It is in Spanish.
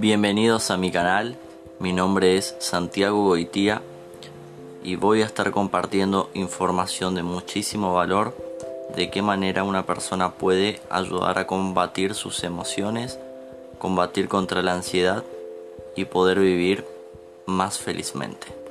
Bienvenidos a mi canal, mi nombre es Santiago Goitía y voy a estar compartiendo información de muchísimo valor de qué manera una persona puede ayudar a combatir sus emociones, combatir contra la ansiedad y poder vivir más felizmente.